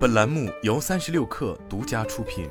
本栏目由三十六氪独家出品。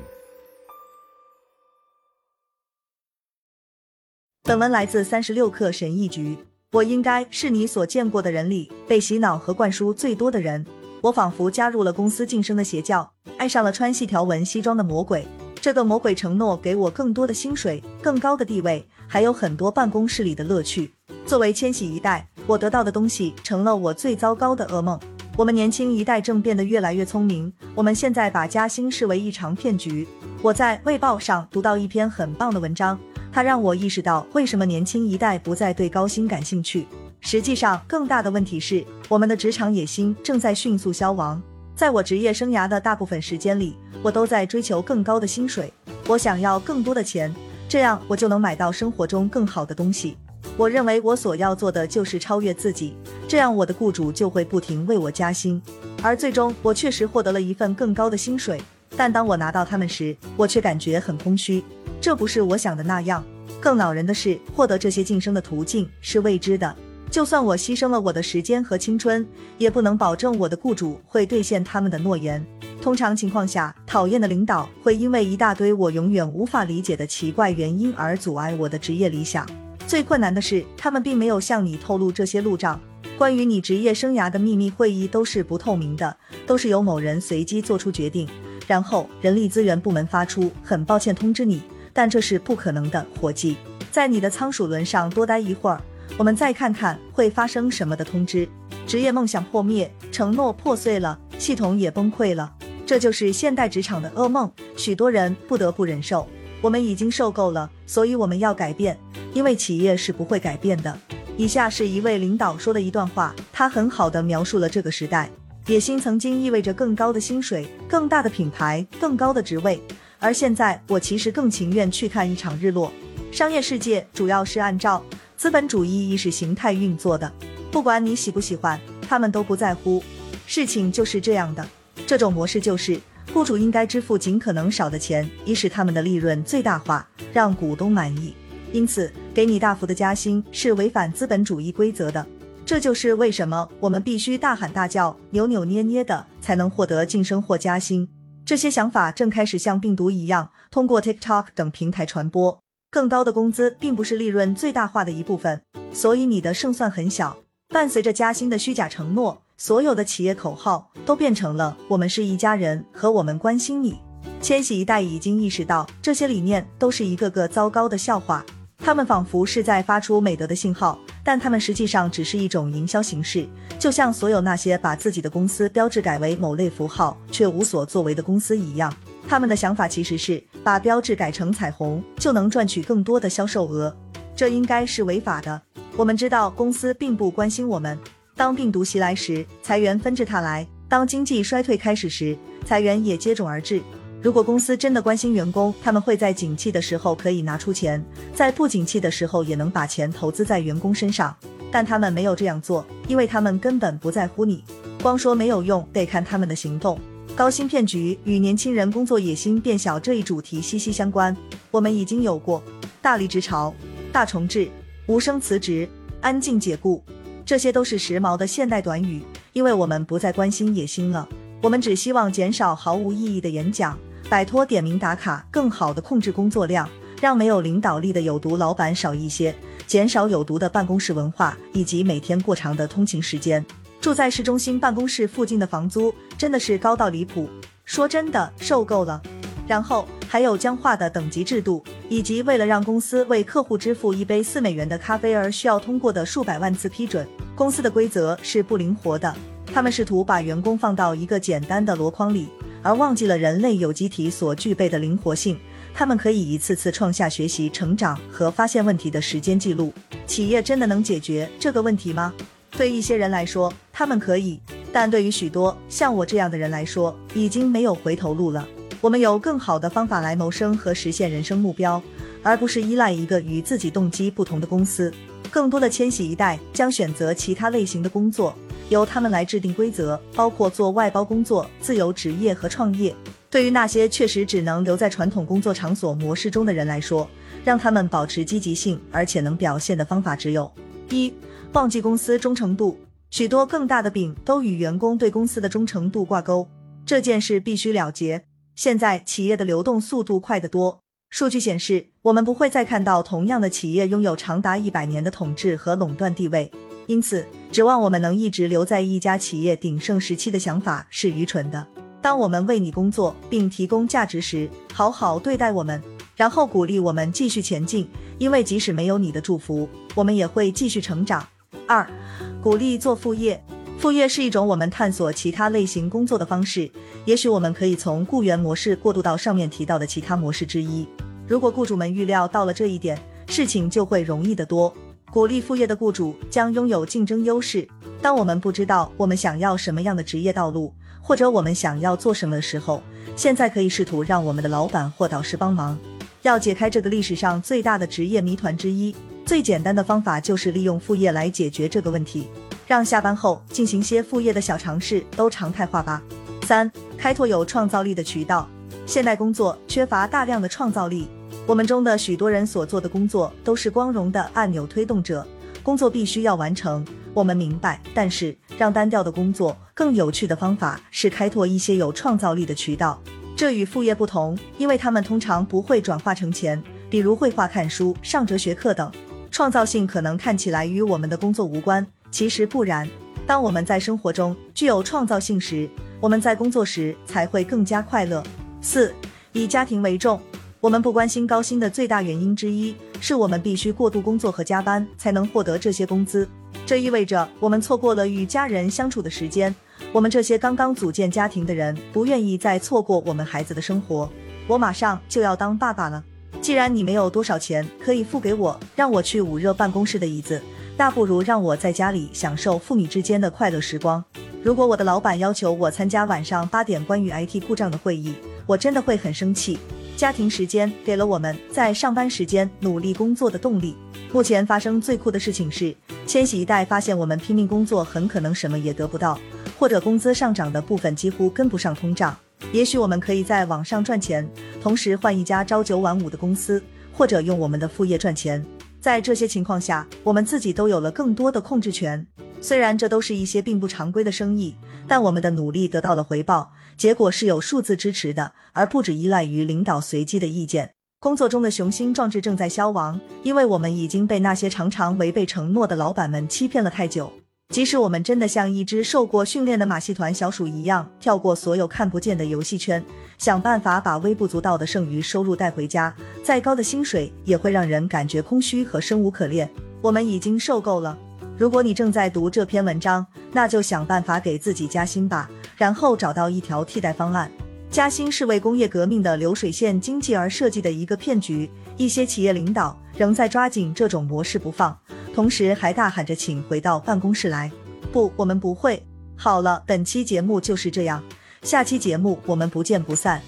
本文来自三十六氪神译局。我应该是你所见过的人里被洗脑和灌输最多的人。我仿佛加入了公司晋升的邪教，爱上了穿细条纹西装的魔鬼。这个魔鬼承诺给我更多的薪水、更高的地位，还有很多办公室里的乐趣。作为千禧一代，我得到的东西成了我最糟糕的噩梦。我们年轻一代正变得越来越聪明。我们现在把加薪视为一场骗局。我在《卫报》上读到一篇很棒的文章，它让我意识到为什么年轻一代不再对高薪感兴趣。实际上，更大的问题是，我们的职场野心正在迅速消亡。在我职业生涯的大部分时间里，我都在追求更高的薪水。我想要更多的钱，这样我就能买到生活中更好的东西。我认为我所要做的就是超越自己，这样我的雇主就会不停为我加薪。而最终，我确实获得了一份更高的薪水，但当我拿到他们时，我却感觉很空虚。这不是我想的那样。更恼人的是，获得这些晋升的途径是未知的。就算我牺牲了我的时间和青春，也不能保证我的雇主会兑现他们的诺言。通常情况下，讨厌的领导会因为一大堆我永远无法理解的奇怪原因而阻碍我的职业理想。最困难的是，他们并没有向你透露这些路障。关于你职业生涯的秘密会议都是不透明的，都是由某人随机做出决定，然后人力资源部门发出“很抱歉通知你”，但这是不可能的，伙计。在你的仓鼠轮上多待一会儿。我们再看看会发生什么的通知：职业梦想破灭，承诺破碎了，系统也崩溃了。这就是现代职场的噩梦，许多人不得不忍受。我们已经受够了，所以我们要改变，因为企业是不会改变的。以下是一位领导说的一段话，他很好的描述了这个时代。野心曾经意味着更高的薪水、更大的品牌、更高的职位，而现在我其实更情愿去看一场日落。商业世界主要是按照。资本主义意识形态运作的，不管你喜不喜欢，他们都不在乎。事情就是这样的，这种模式就是雇主应该支付尽可能少的钱，以使他们的利润最大化，让股东满意。因此，给你大幅的加薪是违反资本主义规则的。这就是为什么我们必须大喊大叫、扭扭捏捏的才能获得晋升或加薪。这些想法正开始像病毒一样通过 TikTok 等平台传播。更高的工资并不是利润最大化的一部分，所以你的胜算很小。伴随着加薪的虚假承诺，所有的企业口号都变成了“我们是一家人”和“我们关心你”。千禧一代已经意识到，这些理念都是一个个糟糕的笑话。他们仿佛是在发出美德的信号，但他们实际上只是一种营销形式，就像所有那些把自己的公司标志改为某类符号却无所作为的公司一样。他们的想法其实是把标志改成彩虹，就能赚取更多的销售额。这应该是违法的。我们知道公司并不关心我们。当病毒袭来时，裁员纷至沓来；当经济衰退开始时，裁员也接踵而至。如果公司真的关心员工，他们会在景气的时候可以拿出钱，在不景气的时候也能把钱投资在员工身上。但他们没有这样做，因为他们根本不在乎你。光说没有用，得看他们的行动。高薪骗局与年轻人工作野心变小这一主题息息相关。我们已经有过大离职潮、大重置、无声辞职、安静解雇，这些都是时髦的现代短语，因为我们不再关心野心了。我们只希望减少毫无意义的演讲，摆脱点名打卡，更好的控制工作量，让没有领导力的有毒老板少一些，减少有毒的办公室文化，以及每天过长的通勤时间。住在市中心办公室附近的房租真的是高到离谱，说真的受够了。然后还有僵化的等级制度，以及为了让公司为客户支付一杯四美元的咖啡而需要通过的数百万次批准。公司的规则是不灵活的，他们试图把员工放到一个简单的箩筐里，而忘记了人类有机体所具备的灵活性。他们可以一次次创下学习、成长和发现问题的时间记录。企业真的能解决这个问题吗？对一些人来说，他们可以；但对于许多像我这样的人来说，已经没有回头路了。我们有更好的方法来谋生和实现人生目标，而不是依赖一个与自己动机不同的公司。更多的千禧一代将选择其他类型的工作，由他们来制定规则，包括做外包工作、自由职业和创业。对于那些确实只能留在传统工作场所模式中的人来说，让他们保持积极性而且能表现的方法只有一。忘记公司忠诚度，许多更大的饼都与员工对公司的忠诚度挂钩。这件事必须了结。现在企业的流动速度快得多，数据显示，我们不会再看到同样的企业拥有长达一百年的统治和垄断地位。因此，指望我们能一直留在一家企业鼎盛时期的想法是愚蠢的。当我们为你工作并提供价值时，好好对待我们，然后鼓励我们继续前进。因为即使没有你的祝福，我们也会继续成长。二，鼓励做副业。副业是一种我们探索其他类型工作的方式。也许我们可以从雇员模式过渡到上面提到的其他模式之一。如果雇主们预料到了这一点，事情就会容易得多。鼓励副业的雇主将拥有竞争优势。当我们不知道我们想要什么样的职业道路，或者我们想要做什么的时候，现在可以试图让我们的老板或导师帮忙。要解开这个历史上最大的职业谜团之一，最简单的方法就是利用副业来解决这个问题。让下班后进行些副业的小尝试都常态化吧。三、开拓有创造力的渠道。现代工作缺乏大量的创造力，我们中的许多人所做的工作都是光荣的按钮推动者，工作必须要完成。我们明白，但是让单调的工作更有趣的方法是开拓一些有创造力的渠道。这与副业不同，因为他们通常不会转化成钱，比如绘画、看书、上哲学课等。创造性可能看起来与我们的工作无关，其实不然。当我们在生活中具有创造性时，我们在工作时才会更加快乐。四，以家庭为重。我们不关心高薪的最大原因之一，是我们必须过度工作和加班才能获得这些工资。这意味着我们错过了与家人相处的时间。我们这些刚刚组建家庭的人不愿意再错过我们孩子的生活。我马上就要当爸爸了，既然你没有多少钱可以付给我，让我去捂热办公室的椅子，那不如让我在家里享受父女之间的快乐时光。如果我的老板要求我参加晚上八点关于 IT 故障的会议，我真的会很生气。家庭时间给了我们在上班时间努力工作的动力。目前发生最酷的事情是，千禧一代发现我们拼命工作很可能什么也得不到。或者工资上涨的部分几乎跟不上通胀，也许我们可以在网上赚钱，同时换一家朝九晚五的公司，或者用我们的副业赚钱。在这些情况下，我们自己都有了更多的控制权。虽然这都是一些并不常规的生意，但我们的努力得到了回报，结果是有数字支持的，而不只依赖于领导随机的意见。工作中的雄心壮志正在消亡，因为我们已经被那些常常违背承诺的老板们欺骗了太久。即使我们真的像一只受过训练的马戏团小鼠一样，跳过所有看不见的游戏圈，想办法把微不足道的剩余收入带回家，再高的薪水也会让人感觉空虚和生无可恋。我们已经受够了。如果你正在读这篇文章，那就想办法给自己加薪吧，然后找到一条替代方案。加薪是为工业革命的流水线经济而设计的一个骗局，一些企业领导仍在抓紧这种模式不放。同时还大喊着请回到办公室来。不，我们不会。好了，本期节目就是这样，下期节目我们不见不散。